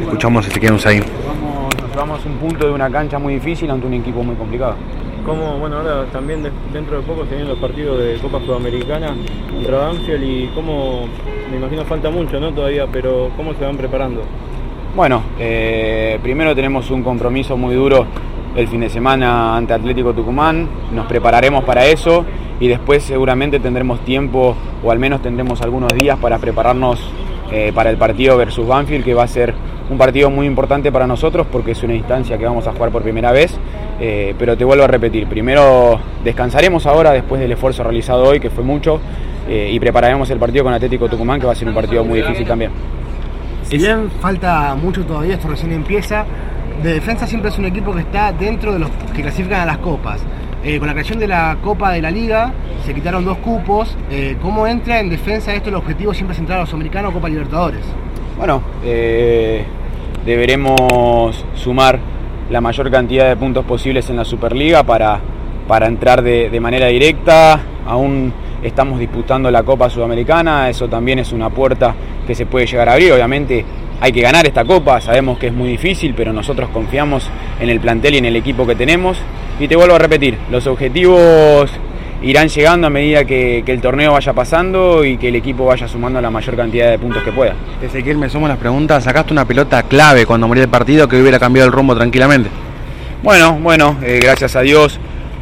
Escuchamos si te quedamos ahí. Vamos, nos llevamos un punto de una cancha muy difícil ante un equipo muy complicado. Como, bueno, ahora también de- dentro de poco se vienen los partidos de Copa Sudamericana contra Banfield y cómo, me imagino falta mucho, ¿no? Todavía, pero ¿cómo se van preparando? Bueno, eh, primero tenemos un compromiso muy duro el fin de semana ante Atlético Tucumán, nos prepararemos para eso y después seguramente tendremos tiempo o al menos tendremos algunos días para prepararnos eh, para el partido versus Banfield, que va a ser un partido muy importante para nosotros porque es una instancia que vamos a jugar por primera vez. Eh, pero te vuelvo a repetir, primero descansaremos ahora después del esfuerzo realizado hoy, que fue mucho, eh, y prepararemos el partido con Atlético Tucumán, que va a ser un partido muy difícil también. Si bien falta mucho todavía, esto recién empieza, de defensa siempre es un equipo que está dentro de los que clasifican a las copas. Eh, con la creación de la Copa de la Liga se quitaron dos cupos. Eh, ¿Cómo entra en defensa esto? El objetivo siempre es entrar a los americanos Copa Libertadores. Bueno, eh, deberemos sumar la mayor cantidad de puntos posibles en la Superliga para, para entrar de, de manera directa. Aún estamos disputando la Copa Sudamericana, eso también es una puerta que se puede llegar a abrir. Obviamente hay que ganar esta Copa, sabemos que es muy difícil, pero nosotros confiamos en el plantel y en el equipo que tenemos. Y te vuelvo a repetir, los objetivos irán llegando a medida que, que el torneo vaya pasando y que el equipo vaya sumando la mayor cantidad de puntos que pueda. Ezequiel, me sumo las preguntas. Sacaste una pelota clave cuando moría el partido que hubiera cambiado el rumbo tranquilamente. Bueno, bueno, eh, gracias a Dios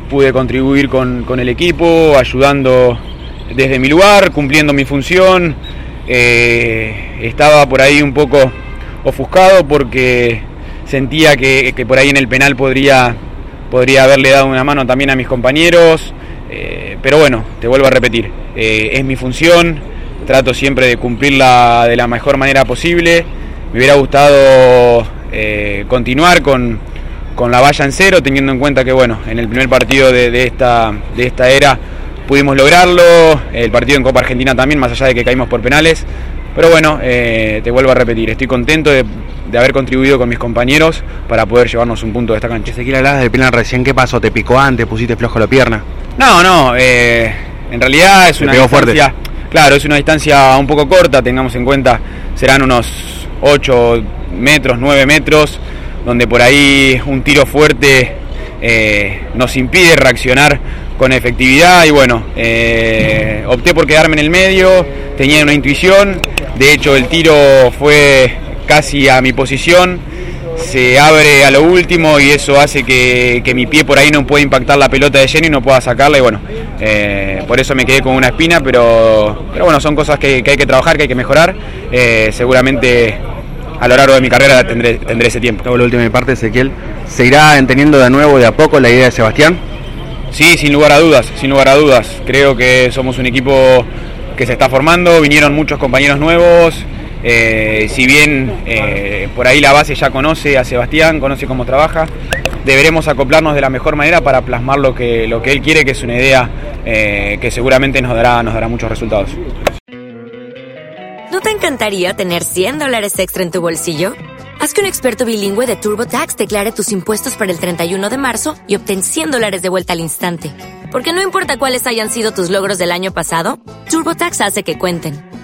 pude contribuir con, con el equipo, ayudando desde mi lugar, cumpliendo mi función. Eh, estaba por ahí un poco ofuscado porque sentía que, que por ahí en el penal podría, podría haberle dado una mano también a mis compañeros. Eh, pero bueno, te vuelvo a repetir, eh, es mi función, trato siempre de cumplirla de la mejor manera posible. Me hubiera gustado eh, continuar con, con la valla en cero, teniendo en cuenta que bueno, en el primer partido de, de esta, de esta era pudimos lograrlo, el partido en Copa Argentina también, más allá de que caímos por penales. Pero bueno, te vuelvo a repetir, estoy contento de, haber contribuido con mis compañeros para poder llevarnos un punto de esta cancha. Ezequiel, hablabas del penal recién. ¿Qué pasó? ¿Te picó antes? ¿Pusiste flojo la pierna? No, no, eh, en realidad es una fuerte. distancia, claro, es una distancia un poco corta, tengamos en cuenta, serán unos 8 metros, 9 metros, donde por ahí un tiro fuerte eh, nos impide reaccionar con efectividad y bueno, eh, opté por quedarme en el medio, tenía una intuición, de hecho el tiro fue casi a mi posición, se abre a lo último y eso hace que, que mi pie por ahí no pueda impactar la pelota de lleno y no pueda sacarla y bueno, eh, por eso me quedé con una espina, pero, pero bueno, son cosas que, que hay que trabajar, que hay que mejorar, Eh, seguramente a lo largo de mi carrera tendré, tendré ese tiempo. La última parte, Ezequiel. ¿Se irá entendiendo de nuevo de a poco la idea de Sebastián? Sí, sin lugar a dudas, sin lugar a dudas. Creo que somos un equipo que se está formando, vinieron muchos compañeros nuevos. Eh, si bien eh, por ahí la base ya conoce a Sebastián, conoce cómo trabaja, deberemos acoplarnos de la mejor manera para plasmar lo que, lo que él quiere, que es una idea eh, que seguramente nos dará, nos dará muchos resultados. ¿No te encantaría tener 100 dólares extra en tu bolsillo? Haz que un experto bilingüe de TurboTax declare tus impuestos para el 31 de marzo y obtén 100 dólares de vuelta al instante. Porque no importa cuáles hayan sido tus logros del año pasado, TurboTax hace que cuenten.